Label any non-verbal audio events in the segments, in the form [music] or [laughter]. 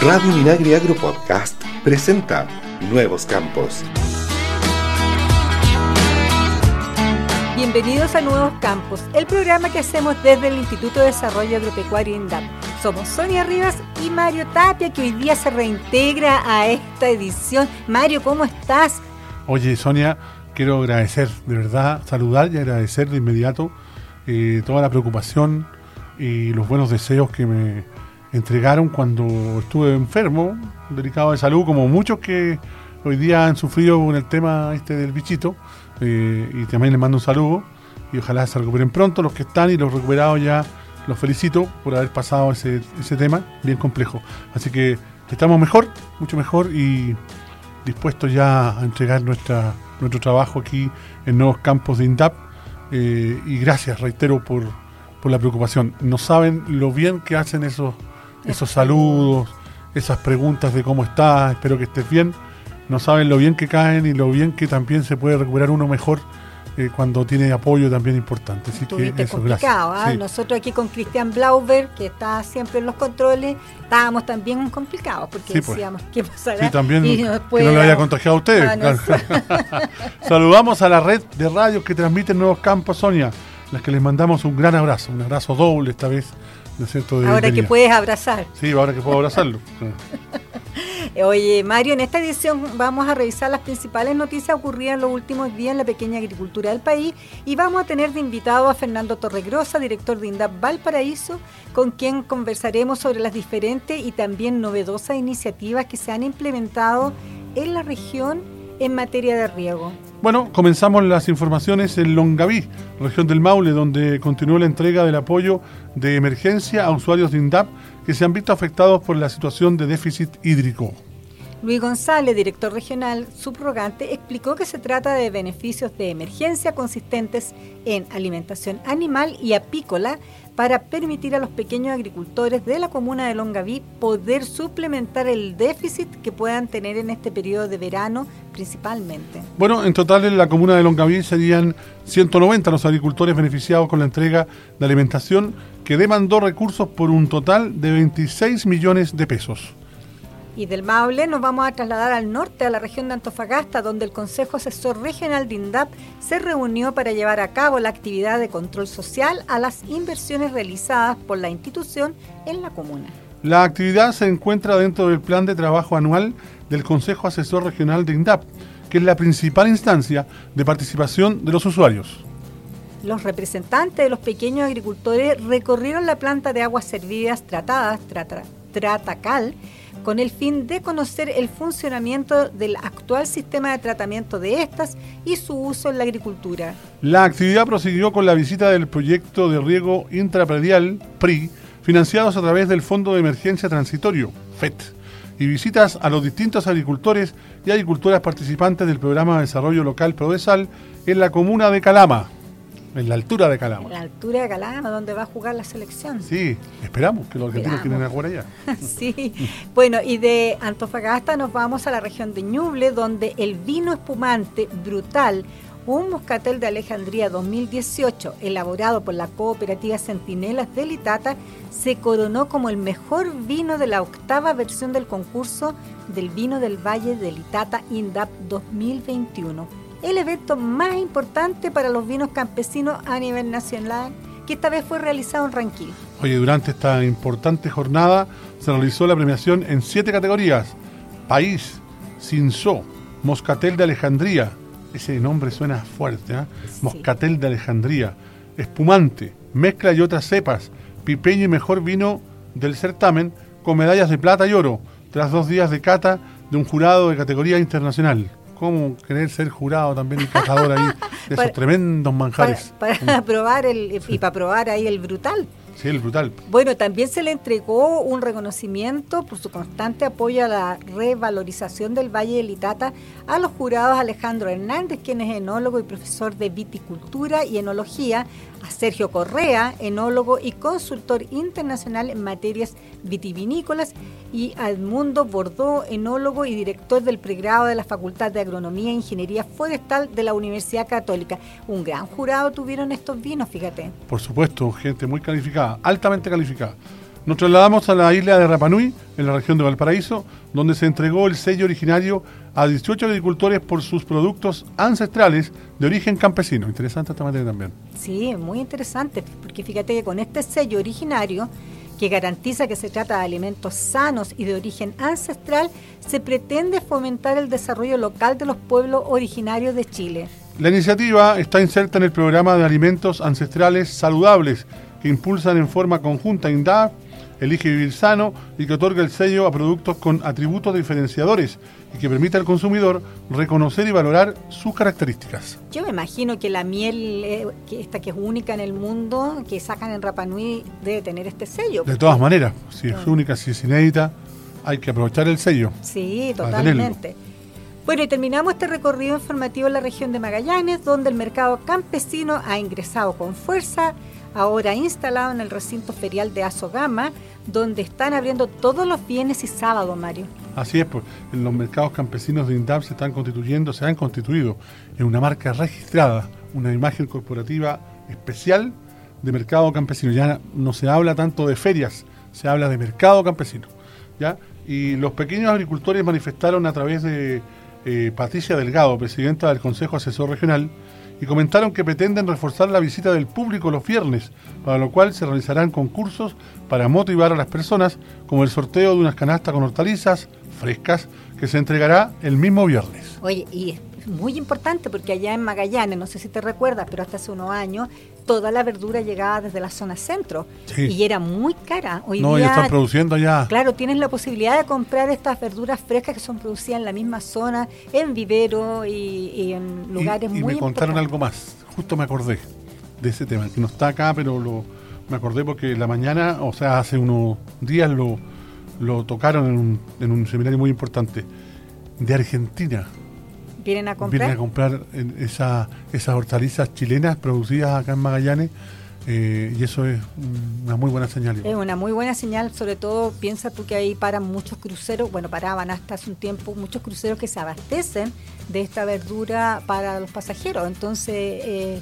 Radio Minagri Agro Podcast presenta Nuevos Campos. Bienvenidos a Nuevos Campos, el programa que hacemos desde el Instituto de Desarrollo Agropecuario INDAP. Somos Sonia Rivas y Mario Tapia, que hoy día se reintegra a esta edición. Mario, ¿cómo estás? Oye, Sonia, quiero agradecer, de verdad, saludar y agradecer de inmediato eh, toda la preocupación y los buenos deseos que me entregaron cuando estuve enfermo, delicado de salud, como muchos que hoy día han sufrido con el tema este del bichito. Eh, y también les mando un saludo y ojalá se recuperen pronto los que están y los recuperados ya los felicito por haber pasado ese, ese tema bien complejo. Así que estamos mejor, mucho mejor y dispuestos ya a entregar nuestra, nuestro trabajo aquí en nuevos campos de INDAP. Eh, y gracias, reitero, por, por la preocupación. No saben lo bien que hacen esos esos saludos, esas preguntas de cómo estás, espero que estés bien, no saben lo bien que caen y lo bien que también se puede recuperar uno mejor eh, cuando tiene apoyo también importante. Así que eso, complicado, ¿ah? Nosotros aquí con Cristian Blauber, que está siempre en los controles, estábamos también complicados porque pues. decíamos qué pasará. Sí, también que no le haya contagiado a ustedes. [laughs] [laughs] Saludamos a la red de radios que transmiten Nuevos Campos, Sonia, las que les mandamos un gran abrazo, un abrazo doble esta vez ahora que puedes abrazar. Sí, ahora que puedo abrazarlo. [laughs] Oye, Mario, en esta edición vamos a revisar las principales noticias ocurridas en los últimos días en la pequeña agricultura del país y vamos a tener de invitado a Fernando Torregrosa, director de INDAP Valparaíso, con quien conversaremos sobre las diferentes y también novedosas iniciativas que se han implementado en la región en materia de riego. Bueno, comenzamos las informaciones en Longaví, región del Maule, donde continuó la entrega del apoyo de emergencia a usuarios de INDAP que se han visto afectados por la situación de déficit hídrico. Luis González, director regional subrogante, explicó que se trata de beneficios de emergencia consistentes en alimentación animal y apícola para permitir a los pequeños agricultores de la comuna de Longaví poder suplementar el déficit que puedan tener en este periodo de verano principalmente. Bueno, en total en la comuna de Longaví serían 190 los agricultores beneficiados con la entrega de alimentación que demandó recursos por un total de 26 millones de pesos. Y del Maule nos vamos a trasladar al norte, a la región de Antofagasta, donde el Consejo Asesor Regional de INDAP se reunió para llevar a cabo la actividad de control social a las inversiones realizadas por la institución en la comuna. La actividad se encuentra dentro del plan de trabajo anual del Consejo Asesor Regional de INDAP, que es la principal instancia de participación de los usuarios. Los representantes de los pequeños agricultores recorrieron la planta de aguas servidas tratadas, Tratacal, con el fin de conocer el funcionamiento del actual sistema de tratamiento de estas y su uso en la agricultura. La actividad prosiguió con la visita del proyecto de riego intrapredial, PRI, financiados a través del Fondo de Emergencia Transitorio, FET, y visitas a los distintos agricultores y agricultoras participantes del programa de desarrollo local PRODESAL en la comuna de Calama. En la altura de Calama. En la altura de Calama, donde va a jugar la selección. Sí, esperamos que los argentinos quieren jugar allá. [laughs] sí. Bueno, y de Antofagasta nos vamos a la región de Ñuble, donde el vino espumante brutal, un moscatel de Alejandría 2018, elaborado por la cooperativa Centinelas de Litata, se coronó como el mejor vino de la octava versión del concurso del vino del Valle de Litata INDAP 2021 el evento más importante para los vinos campesinos a nivel nacional, que esta vez fue realizado en Ranquil. Oye, durante esta importante jornada se realizó la premiación en siete categorías. País, Cinzó, Moscatel de Alejandría, ese nombre suena fuerte, ¿eh? Moscatel de Alejandría, Espumante, Mezcla y otras cepas, Pipeño y mejor vino del certamen con medallas de plata y oro, tras dos días de cata de un jurado de categoría internacional cómo querer ser jurado también y cazador ahí de [laughs] esos tremendos manjares. Para, [laughs] probar el, y para probar ahí el brutal. Sí, el brutal. Bueno, también se le entregó un reconocimiento por su constante apoyo a la revalorización del Valle de Litata a los jurados Alejandro Hernández, quien es enólogo y profesor de viticultura y enología, a Sergio Correa, enólogo y consultor internacional en materias vitivinícolas, y a Edmundo Bordó, enólogo y director del pregrado de la Facultad de Agronomía e Ingeniería Forestal de la Universidad Católica. Un gran jurado tuvieron estos vinos, fíjate. Por supuesto, gente muy calificada, altamente calificada. Nos trasladamos a la isla de Rapanui, en la región de Valparaíso, donde se entregó el sello originario a 18 agricultores por sus productos ancestrales de origen campesino. Interesante esta materia también. Sí, muy interesante, porque fíjate que con este sello originario, que garantiza que se trata de alimentos sanos y de origen ancestral, se pretende fomentar el desarrollo local de los pueblos originarios de Chile. La iniciativa está inserta en el programa de alimentos ancestrales saludables que impulsan en forma conjunta INDAP, Elige Vivir Sano y que otorga el sello a productos con atributos diferenciadores y que permite al consumidor reconocer y valorar sus características. Yo me imagino que la miel, eh, que esta que es única en el mundo, que sacan en Rapanui, debe tener este sello. De todas maneras, si es ah. única, si es inédita, hay que aprovechar el sello. Sí, totalmente. Bueno, y terminamos este recorrido informativo en la región de Magallanes, donde el mercado campesino ha ingresado con fuerza ahora instalado en el recinto ferial de Azogama, donde están abriendo todos los viernes y sábados, Mario. Así es, pues en los mercados campesinos de INDAP se están constituyendo, se han constituido en una marca registrada, una imagen corporativa especial de mercado campesino. Ya no se habla tanto de ferias, se habla de mercado campesino. ¿ya? Y los pequeños agricultores manifestaron a través de eh, Patricia Delgado, presidenta del Consejo Asesor Regional, y comentaron que pretenden reforzar la visita del público los viernes, para lo cual se realizarán concursos para motivar a las personas, como el sorteo de unas canastas con hortalizas frescas que se entregará el mismo viernes. Oye, y muy importante porque allá en Magallanes, no sé si te recuerdas, pero hasta hace unos años, toda la verdura llegaba desde la zona centro. Y era muy cara. Hoy no, ya están produciendo ya. Claro, tienes la posibilidad de comprar estas verduras frescas que son producidas en la misma zona, en vivero y, en lugares muy Y me contaron algo más, justo me acordé de ese tema, que no está acá, pero lo, me acordé porque la mañana, o sea, hace unos días lo, lo tocaron en un, en un seminario muy importante de Argentina vienen a comprar. Vienen a comprar esa, esas hortalizas chilenas producidas acá en Magallanes. Eh, y eso es una muy buena señal. Es una muy buena señal, sobre todo piensa tú que ahí paran muchos cruceros, bueno, paraban hasta hace un tiempo muchos cruceros que se abastecen de esta verdura para los pasajeros. Entonces, eh,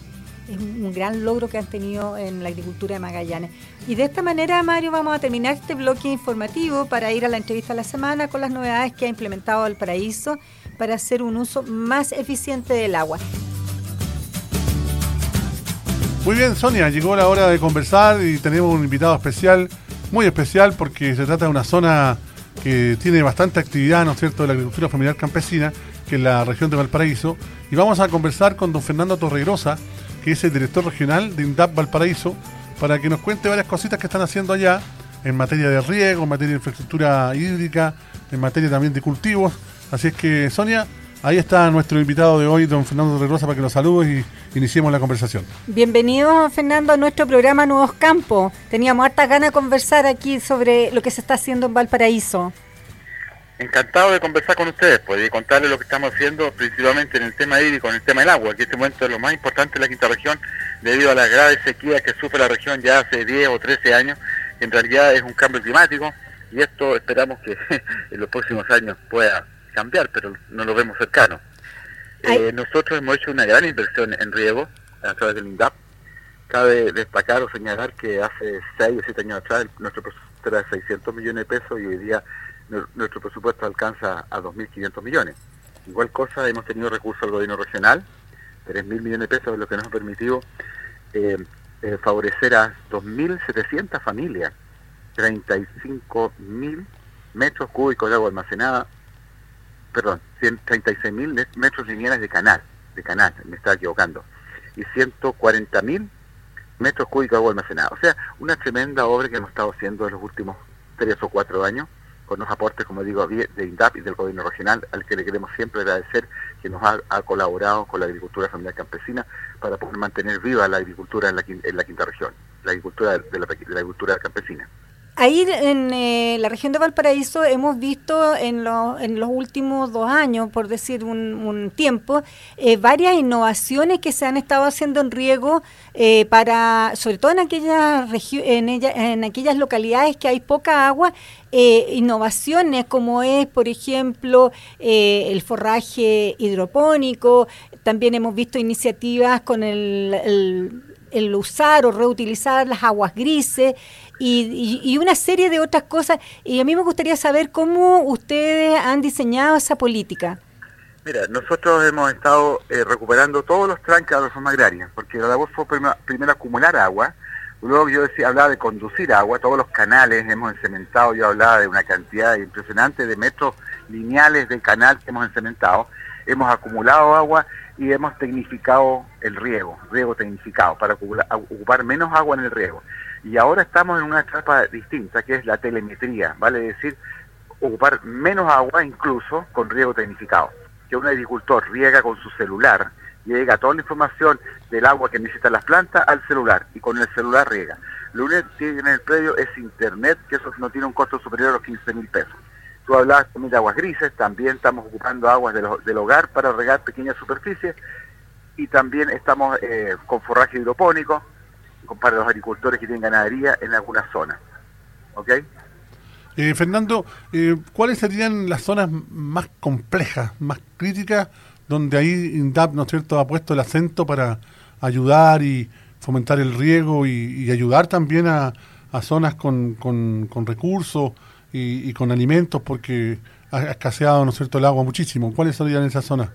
es un gran logro que han tenido en la agricultura de Magallanes. Y de esta manera, Mario, vamos a terminar este bloque informativo para ir a la entrevista de la semana con las novedades que ha implementado el Paraíso para hacer un uso más eficiente del agua. Muy bien, Sonia, llegó la hora de conversar y tenemos un invitado especial, muy especial porque se trata de una zona que tiene bastante actividad, ¿no es cierto?, de la agricultura familiar campesina, que es la región de Valparaíso. Y vamos a conversar con don Fernando Torregrosa, que es el director regional de INDAP Valparaíso, para que nos cuente varias cositas que están haciendo allá en materia de riego, en materia de infraestructura hídrica, en materia también de cultivos Así es que, Sonia, ahí está nuestro invitado de hoy, don Fernando Rosa, para que lo salude y iniciemos la conversación. Bienvenido, Fernando, a nuestro programa Nuevos Campos. Teníamos harta ganas de conversar aquí sobre lo que se está haciendo en Valparaíso. Encantado de conversar con ustedes, pues, y contarles lo que estamos haciendo principalmente en el tema hídrico, en el tema del agua, que este momento es lo más importante de la quinta región, debido a la grave sequía que sufre la región ya hace 10 o 13 años, en realidad es un cambio climático, y esto esperamos que [laughs] en los próximos años pueda cambiar, pero no lo vemos cercano. Eh, nosotros hemos hecho una gran inversión en riego a través del INDAP. Cabe destacar o señalar que hace 6 o 7 años atrás nuestro presupuesto era de 600 millones de pesos y hoy día nuestro presupuesto alcanza a 2.500 millones. Igual cosa, hemos tenido recursos al gobierno regional, 3.000 millones de pesos, lo que nos ha permitido eh, eh, favorecer a 2.700 familias, 35.000 metros cúbicos de agua almacenada, perdón, 136 mil metros lineales de canal, de canal, me estaba equivocando, y 140 mil metros cúbicos de agua almacenada. O sea, una tremenda obra que hemos estado haciendo en los últimos tres o cuatro años, con los aportes, como digo, de INDAP y del gobierno regional, al que le queremos siempre agradecer que nos ha, colaborado con la agricultura familiar campesina para poder mantener viva la agricultura en la, en la quinta región, la agricultura de la, de la agricultura campesina. Ahí en eh, la región de Valparaíso hemos visto en, los últimos dos años, por decir un, tiempo, eh, varias innovaciones que se han estado haciendo en riego eh, para, sobre todo en aquellas en, en aquellas localidades que hay poca agua, innovaciones como es, por ejemplo, el forraje hidropónico. También hemos visto iniciativas con el, el usar o reutilizar las aguas grises y, una serie de otras cosas. Y a mí me gustaría saber cómo ustedes han diseñado esa política. Mira, nosotros hemos estado eh, recuperando todos los tranques de la reforma agraria, porque la labor fue primero, acumular agua, luego yo decía, hablaba de conducir agua, todos los canales hemos encementado, yo hablaba de una cantidad impresionante de metros lineales de canal que hemos encementado, hemos acumulado agua y hemos tecnificado el riego, riego tecnificado, para ocupar menos agua en el riego. Y ahora estamos en una etapa distinta, que es la telemetría, vale decir, ocupar menos agua incluso con riego tecnificado que un agricultor riega con su celular, llega toda la información del agua que necesitan las plantas al celular y con el celular riega. Lo único que tiene en el predio es internet, que eso no tiene un costo superior a los 15 mil pesos. Tú hablabas también de aguas grises, también estamos ocupando aguas del hogar para regar pequeñas superficies y también estamos eh, con forraje hidropónico para los agricultores que tienen ganadería en algunas zonas. ¿Ok? Eh, Fernando, eh, ¿cuáles serían las zonas más complejas, más críticas, donde ahí INDAP, ¿no es cierto?, ha puesto el acento para ayudar y fomentar el riego y, ayudar también a, zonas con, con, recursos y, con alimentos, porque ha escaseado, ¿no es cierto?, el agua muchísimo. ¿Cuáles serían esas zonas?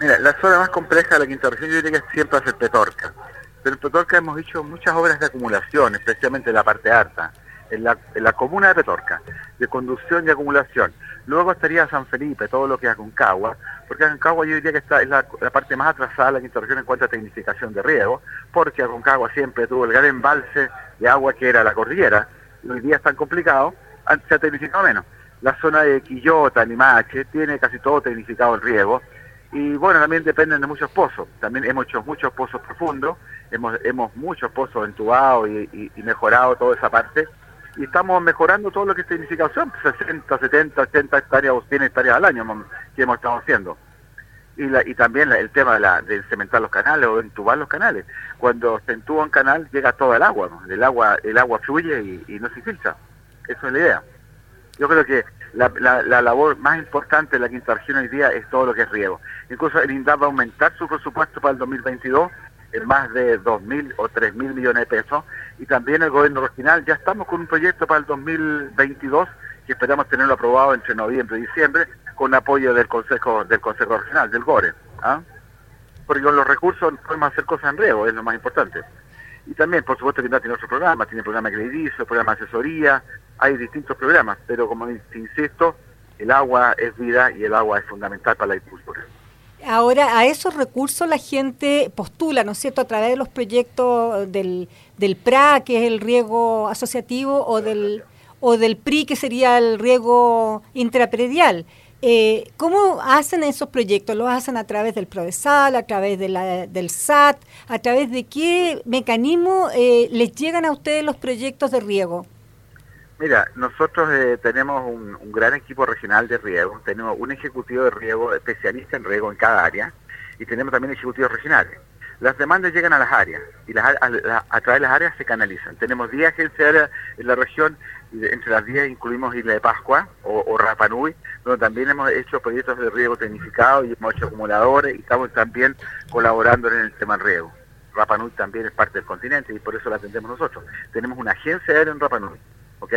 Mira, la zona más compleja de la quinta región yo diría que siempre hace Petorca. Pero en Petorca hemos hecho muchas obras de acumulación, especialmente en la parte alta en la, comuna de Petorca, de conducción y acumulación. Luego estaría San Felipe, todo lo que es Aconcagua, porque Aconcagua yo diría que está, es la, parte más atrasada de la quinta región en cuanto a tecnificación de riego, porque Aconcagua siempre tuvo el gran embalse de agua que era la cordillera, y hoy día es tan complicado, se ha tecnificado menos. La zona de Quillota, Limache, tiene casi todo tecnificado el riego, y bueno, también dependen de muchos pozos. También hemos hecho muchos pozos profundos, hemos, hemos muchos pozos entubados y, y mejorado toda esa parte y estamos mejorando todo lo que es tecnificación, 60, 70, 80 hectáreas o 100 hectáreas al año que hemos estado haciendo. Y, la, y también el tema de, la, de, cementar los canales o entubar los canales. Cuando se entuba un canal llega todo el agua, el agua el agua fluye y, no se filtra. Eso es la idea. Yo creo que la, la, labor más importante de la quinta región hoy día es todo lo que es riego. Incluso el INDAP va a aumentar su presupuesto para el 2022 en más de 2.000 o 3.000 millones de pesos y también el gobierno regional. Ya estamos con un proyecto para el 2022 que esperamos tenerlo aprobado entre noviembre y diciembre con apoyo del Consejo del Consejo Regional, del GORE. ¿ah? Porque con los recursos podemos hacer cosas en riego, es lo más importante. Y también, por supuesto, que tiene otro programa, tiene programa crediticio, programa de asesoría, hay distintos programas, pero como insisto, el agua es vida y el agua es fundamental para la agricultura. Ahora, a esos recursos la gente postula, ¿no es cierto?, a través de los proyectos del, del PRA, que es el riego asociativo, o del, o del PRI, que sería el riego intrapredial. Eh, ¿Cómo hacen esos proyectos? ¿Los hacen a través del PRODESAL, a través de la, del SAT? ¿A través de qué mecanismo eh, les llegan a ustedes los proyectos de riego? Mira, nosotros eh, tenemos un, gran equipo regional de riego, tenemos un ejecutivo de riego especialista en riego en cada área y tenemos también ejecutivos regionales. Las demandas llegan a las áreas y las, a, través de las áreas se canalizan. Tenemos 10 agencias en la región entre las 10 incluimos Isla de Pascua o, o Rapanui, también hemos hecho proyectos de riego tecnificado y hemos hecho acumuladores y estamos también colaborando en el tema del riego. Rapanui también es parte del continente y por eso la atendemos nosotros. Tenemos una agencia aérea en Rapanui ¿ok?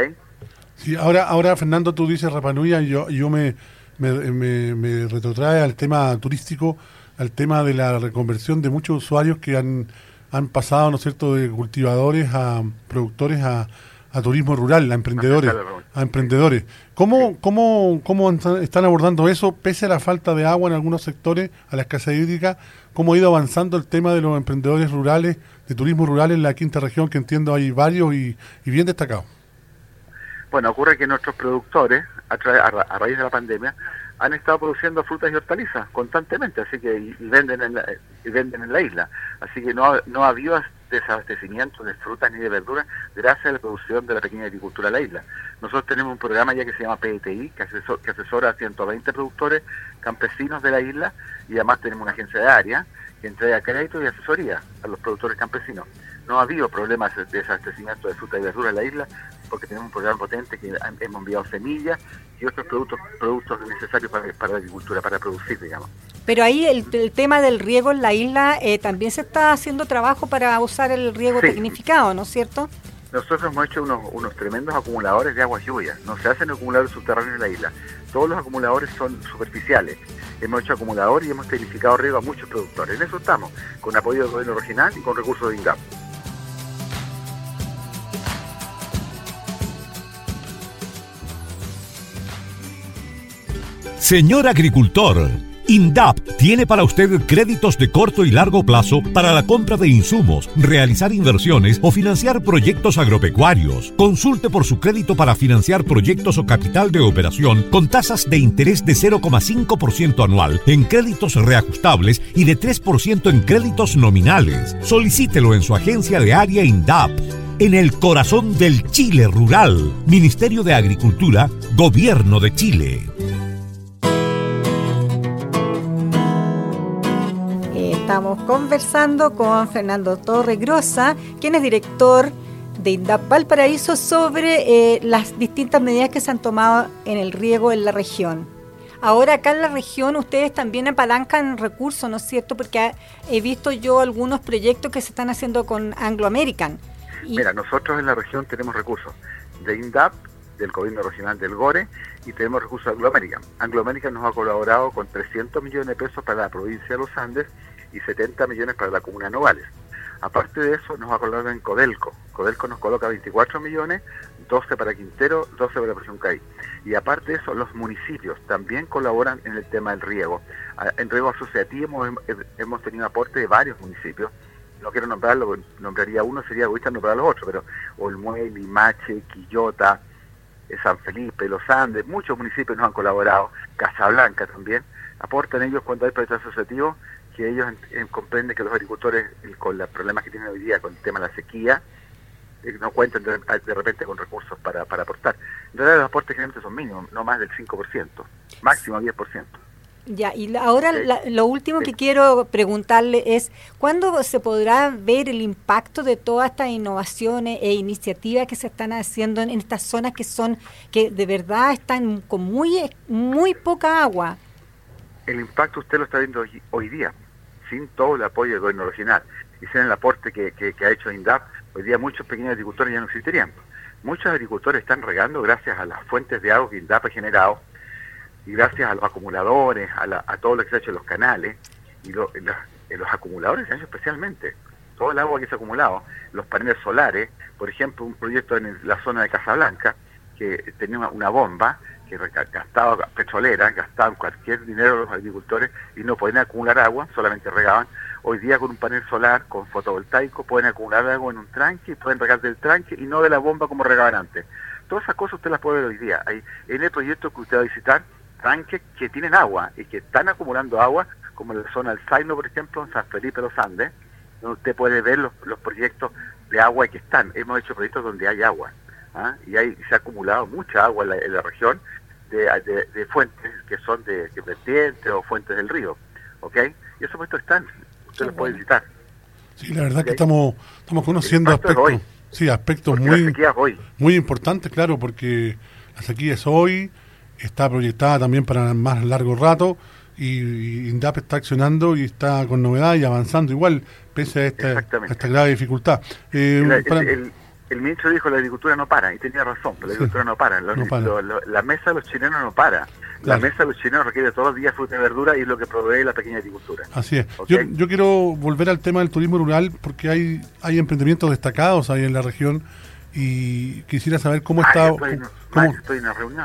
Sí, ahora, ahora Fernando, tú dices Rapanuya, yo, yo me, me, me, retrotrae al tema turístico, al tema de la reconversión de muchos usuarios que han, han pasado, ¿no es cierto?, de cultivadores a productores a, a turismo rural, a emprendedores, a emprendedores. ¿Cómo, cómo, ¿Cómo están abordando eso, pese a la falta de agua en algunos sectores, a la escasez hídrica? ¿Cómo ha ido avanzando el tema de los emprendedores rurales, de turismo rural en la quinta región, que entiendo hay varios y, y bien destacados? Bueno, ocurre que nuestros productores, a, raíz de la pandemia, han estado produciendo frutas y hortalizas constantemente, así que y, venden en la, y venden en la isla. Así que no, no ha habido desabastecimiento de frutas ni de verduras gracias a la producción de la pequeña agricultura de la isla. Nosotros tenemos un programa ya que se llama PTI, que, que asesora a 120 productores campesinos de la isla y además tenemos una agencia de área que entrega crédito y asesoría a los productores campesinos. No ha habido problemas de desabastecimiento de frutas y verduras en la isla, porque tenemos un programa potente que hemos enviado semillas y otros productos productos necesarios para, la agricultura, para producir, digamos. Pero ahí el, tema del riego en la isla eh, también se está haciendo trabajo para usar el riego tecnificado, ¿no es cierto? Nosotros hemos hecho unos, unos tremendos acumuladores de aguas lluvias. No se hacen acumuladores subterráneos en la isla. Todos los acumuladores son superficiales. Hemos hecho acumuladores y hemos tecnificado riego a muchos productores. En eso estamos, con apoyo del gobierno regional y con recursos de INGAP. Señor agricultor, INDAP tiene para usted créditos de corto y largo plazo para la compra de insumos, realizar inversiones o financiar proyectos agropecuarios. Consulte por su crédito para financiar proyectos o capital de operación con tasas de interés de 0,5% anual en créditos reajustables y de 3% en créditos nominales. Solicítelo en su agencia de área INDAP en el corazón del Chile rural. Ministerio de Agricultura, Gobierno de Chile. Estamos conversando con Fernando Torregrosa, quien es director de INDAP Valparaíso, sobre eh, las distintas medidas que se han tomado en el riego en la región. Ahora acá en la región ustedes también apalancan recursos, ¿no es cierto? Porque he visto yo algunos proyectos que se están haciendo con Anglo American. Mira, nosotros en la región tenemos recursos de INDAP, del gobierno regional del GORE, y tenemos recursos de Anglo American. Anglo American nos ha colaborado con 300 millones de pesos para la provincia de los Andes y 70 millones para la comuna de Novales. Aparte de eso, nos va a colocar en Codelco. Codelco nos coloca 24 millones, 12 para Quintero, 12 para Presión CAI. Y aparte de eso, los municipios también colaboran en el tema del riego. Ah, en riego asociativo hemos, tenido aporte de varios municipios. No quiero nombrarlo, nombraría uno, sería egoísta nombrar los otros, pero Olmuel, Limache, Quillota, eh, San Felipe, Los Andes, muchos municipios nos han colaborado, Casablanca también, aportan ellos cuando hay proyectos asociativos que ellos comprenden que los agricultores, con los problemas que tienen hoy día con el tema de la sequía, eh, no cuentan de, repente con recursos para, aportar. En realidad los aportes generalmente son mínimos, no más del 5%, máximo 10%. Ya, y ahora lo último que quiero preguntarle es, ¿cuándo se podrá ver el impacto de todas estas innovaciones e iniciativas que se están haciendo en estas zonas que son, que de verdad están con muy, muy poca agua? El impacto usted lo está viendo hoy día sin todo el apoyo del gobierno regional y sin el aporte que, ha hecho INDAP, hoy día muchos pequeños agricultores ya no existirían. Muchos agricultores están regando gracias a las fuentes de agua que INDAP ha generado y gracias a los acumuladores, a, todo lo que se ha hecho en los canales y los, acumuladores se han hecho especialmente. Todo el agua que se ha acumulado, los paneles solares, por ejemplo, un proyecto en la zona de Casablanca que tenía una bomba que gastaba petrolera, gastaban cualquier dinero los agricultores y no podían acumular agua, solamente regaban. Hoy día con un panel solar, con fotovoltaico, pueden acumular agua en un tranque, pueden regar del tranque y no de la bomba como regaban antes. Todas esas cosas usted las puede ver hoy día. Hay, en el proyecto que usted va a visitar, tranques que tienen agua y que están acumulando agua, como en la zona del Zaino, por ejemplo, en San Felipe de los Andes, donde usted puede ver los, proyectos de agua que están. Hemos hecho proyectos donde hay agua. ¿Ah? y hay, se ha acumulado mucha agua en la región de, fuentes que son de, vertientes o fuentes del río, ¿ok? Y esos puestos están, usted los puede visitar. Sí, la verdad que estamos, estamos conociendo aspectos, sí, aspectos muy, muy importantes, claro, porque la sequía es hoy, está proyectada también para más largo rato, y, INDAP está accionando y está con novedad y avanzando igual, pese a esta, esta grave dificultad. Eh, el ministro dijo la agricultura no para, y tenía razón, la agricultura no para. la mesa de los chilenos no para. La mesa de los chilenos requiere todos los días fruta y verdura y es lo que provee la pequeña agricultura. Así es. Yo, quiero volver al tema del turismo rural porque hay, hay emprendimientos destacados ahí en la región y quisiera saber cómo está cómo,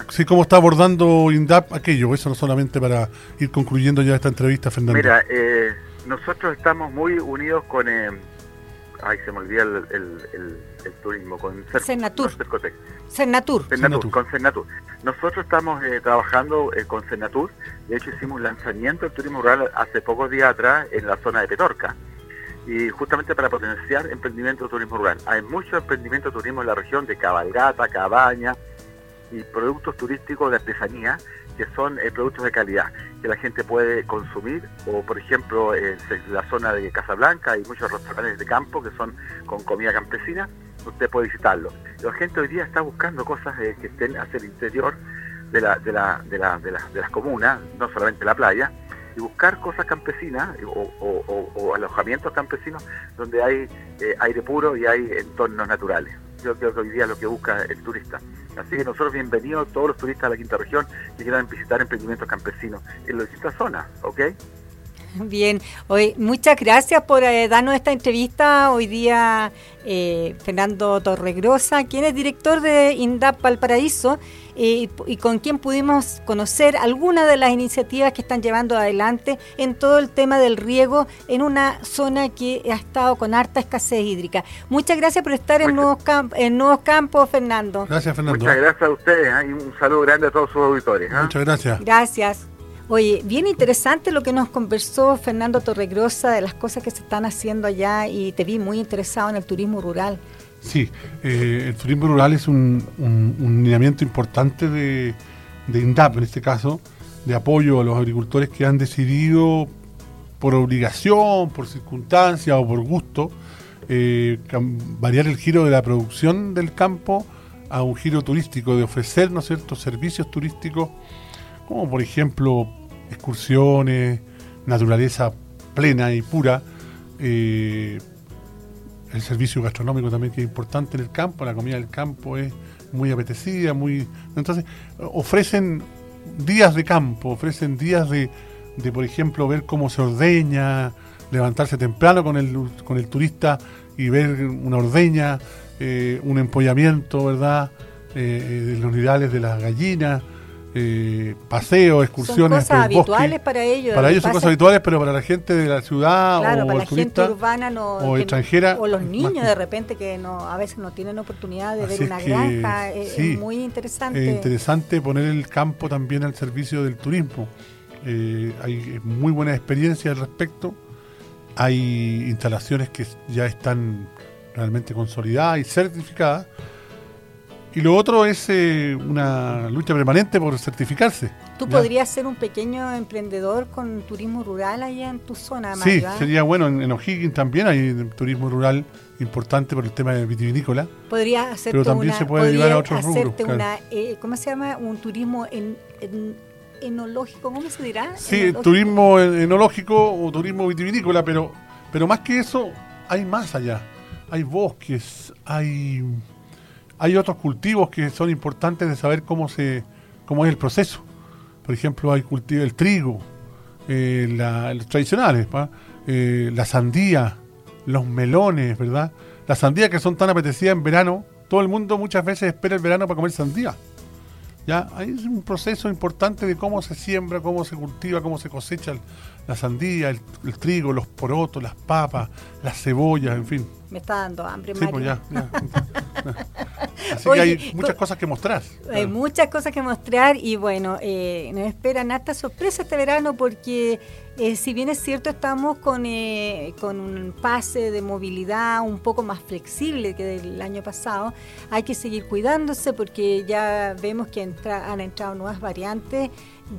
Sí, cómo está abordando INDAP aquello, eso no solamente para ir concluyendo ya esta entrevista, Fernando. Mira, eh, nosotros estamos muy unidos con... Eh, ay, se me olvida el el turismo, con Cernatur. Cernatur. Con Cernatur. Nosotros estamos eh, trabajando eh, con Cernatur, de hecho hicimos un lanzamiento del turismo rural hace pocos días atrás en la zona de Petorca, y justamente para potenciar emprendimiento de turismo rural. Hay muchos emprendimientos de turismo en la región de cabalgata, cabaña y productos turísticos de artesanía que son eh, productos de calidad que la gente puede consumir o por ejemplo en la zona de Casablanca hay muchos restaurantes de campo que son con comida campesina usted puede visitarlo. La gente hoy día está buscando cosas eh, que estén hacia el interior de, la, de, la, de, la, de, las comunas, no solamente la playa, y buscar cosas campesinas o, alojamientos campesinos donde hay eh, aire puro y hay entornos naturales. que, hoy día es lo que busca el turista. Así que nosotros bienvenidos todos los turistas de la quinta región que quieran visitar emprendimientos campesinos en las distintas zonas, ¿ok? [laughs] Bien, hoy muchas gracias por eh, darnos esta entrevista hoy día, eh, Fernando Torregrosa, quien es director de INDAP Valparaíso eh, y con quien pudimos conocer algunas de las iniciativas que están llevando adelante en todo el tema del riego en una zona que ha estado con harta escasez hídrica. Muchas gracias por estar en nuevos, en nuevos Campos, Fernando. Gracias, Fernando. Muchas gracias a ustedes y un saludo grande a todos sus auditores. Muchas gracias. Gracias. Oye, bien interesante lo que nos conversó Fernando Torregrosa de las cosas que se están haciendo allá y te vi muy interesado en el turismo rural. Sí, eh, el turismo rural es un, lineamiento importante de, INDAP, en este caso, de apoyo a los agricultores que han decidido por obligación, por circunstancia o por gusto, eh, variar el giro de la producción del campo a un giro turístico, de ofrecer ¿no servicios turísticos como por ejemplo excursiones, naturaleza plena y pura, eh, el servicio gastronómico también que es importante en el campo, la comida del campo es muy apetecida, muy entonces ofrecen días de campo, ofrecen días de, de por ejemplo ver cómo se ordeña, levantarse temprano con el, con el turista y ver una ordeña, eh, un empollamiento, ¿verdad? Eh, de los nidales de las gallinas, eh, paseos, excursiones. Son cosas habituales para ellos. Para ellos son cosas habituales, pero para la gente de la ciudad o para la gente urbana o extranjera. O los niños de repente que no a veces no tienen oportunidad de ver una granja. Es, muy interesante. Es interesante poner el campo también al servicio del turismo. Eh, hay muy buena experiencia al respecto. Hay instalaciones que ya están realmente consolidadas y certificadas y lo otro es eh, una lucha permanente por certificarse. ¿Tú podrías ser un pequeño emprendedor con turismo rural allá en tu zona? Sí, sería bueno. En, O'Higgins también hay turismo rural importante por el tema de vitivinícola. Podría hacerte Pero también se puede llevar a otros rubros. Una, eh, ¿Cómo se llama? Un turismo en, enológico, ¿cómo se dirá? Sí, turismo enológico o turismo vitivinícola, pero, pero más que eso, hay más allá. Hay bosques, hay hay otros cultivos que son importantes de saber cómo se cómo es el proceso. Por ejemplo, hay cultivo el trigo, eh, los tradicionales, eh, la sandía, los melones, ¿verdad? Las sandías que son tan apetecidas en verano, todo el mundo muchas veces espera el verano para comer sandía. ¿Ya? Hay un proceso importante de cómo se siembra, cómo se cultiva, cómo se cosecha la sandía, el, trigo, los porotos, las papas, las cebollas, en fin. Me está dando hambre, sí, pues ya, [laughs] [laughs] Así que hay muchas cosas que mostrar. Hay muchas cosas que mostrar y bueno, eh, nos esperan hasta sorpresa este verano porque eh, si bien es cierto estamos con, eh, con un pase de movilidad un poco más flexible que del año pasado, hay que seguir cuidándose porque ya vemos que han entrado nuevas variantes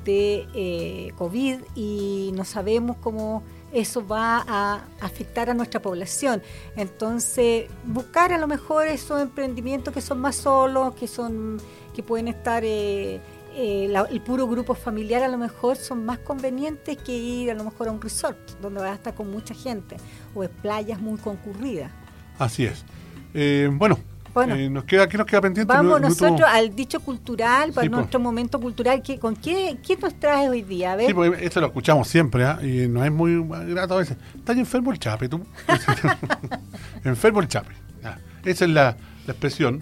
de eh, COVID y no sabemos cómo eso va a afectar a nuestra población. Entonces, buscar a lo mejor esos emprendimientos que son más solos, que son que pueden estar eh, eh, el puro grupo familiar a lo mejor son más convenientes que ir a lo mejor a un resort donde va a estar con mucha gente o en playas muy concurridas. Así es. bueno, bueno, eh, nos queda, ¿qué nos queda pendiente? Vamos nosotros al dicho cultural, para nuestro momento cultural. ¿qué, ¿Con qué, qué nos traes hoy día? Sí, porque esto lo escuchamos siempre ¿ah? y no es muy grato a veces. ¿Estás enfermo el chape tú? [laughs] enfermo el chape. Esa es la, expresión.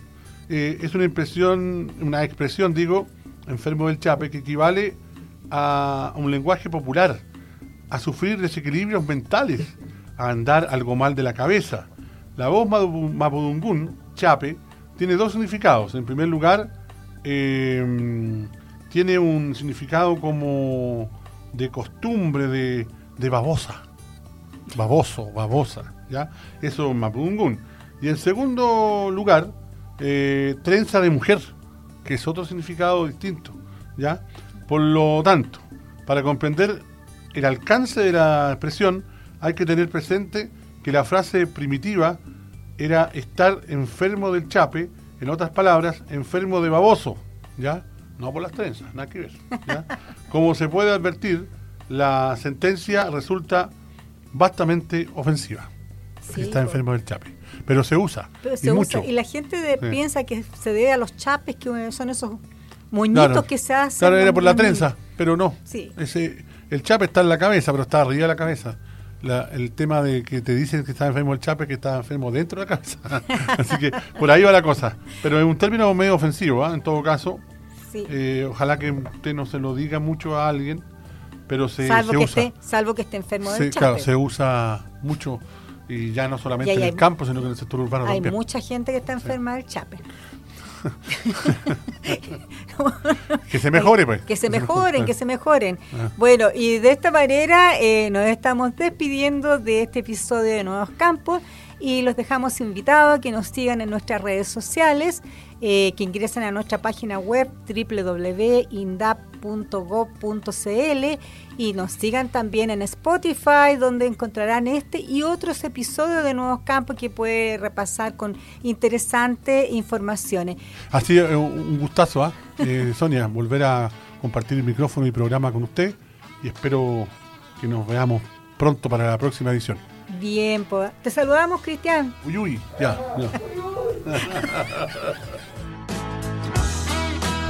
Eh, es una impresión, una expresión, digo, enfermo del chape, que equivale a un lenguaje popular, a sufrir desequilibrios mentales, a andar algo mal de la cabeza. La voz mapudungún chape tiene dos significados. En primer lugar, em, tiene un significado como de costumbre, de, babosa. Baboso, babosa, ¿ya? Eso es. Y en segundo lugar, eh, trenza de mujer, que es otro significado distinto, ¿ya? Por lo tanto, para comprender el alcance de la expresión, hay que tener presente que la frase primitiva era estar enfermo del chape, en otras palabras, enfermo de baboso, ¿ya? No por las trenzas, nada que ver. [laughs] Como se puede advertir, la sentencia resulta bastante ofensiva. que está enfermo del chape. Pero se usa. y, mucho. y la gente piensa que se debe a los chapes, que son esos moñitos que se hacen. Claro, era por la trenza, pero no. Ese, el chape está en la cabeza, pero está arriba de la cabeza. El tema de que te dicen que está enfermo el chape, que está enfermo dentro de la cabeza. [laughs] Así que por ahí va la cosa. Pero es un término medio ofensivo, ¿ah? en todo caso. Eh, ojalá que usted no se lo diga mucho a alguien, pero se, salvo que usa. Esté, salvo que esté enfermo del chape. Claro, se usa mucho y ya no solamente en el campo, sino que en el sector urbano hay mucha gente que está enferma del chape. [laughs] que se mejore, pues. Que se mejoren, que se mejoren. Ah. Bueno, y de esta manera eh, nos estamos despidiendo de este episodio de Nuevos Campos y los dejamos invitados a que nos sigan en nuestras redes sociales, eh, que ingresen a nuestra página web www.indap.gov.cl y nos sigan también en Spotify, donde encontrarán este y otros episodios de Nuevos Campos que puede repasar con interesantes informaciones. Ha sido eh, un gustazo, ¿ah? [laughs] eh, Sonia, volver a compartir el micrófono y programa con usted y espero que nos veamos pronto para la próxima edición. Bien, pues. Te saludamos, Cristian. Uy, uy, ya. [laughs]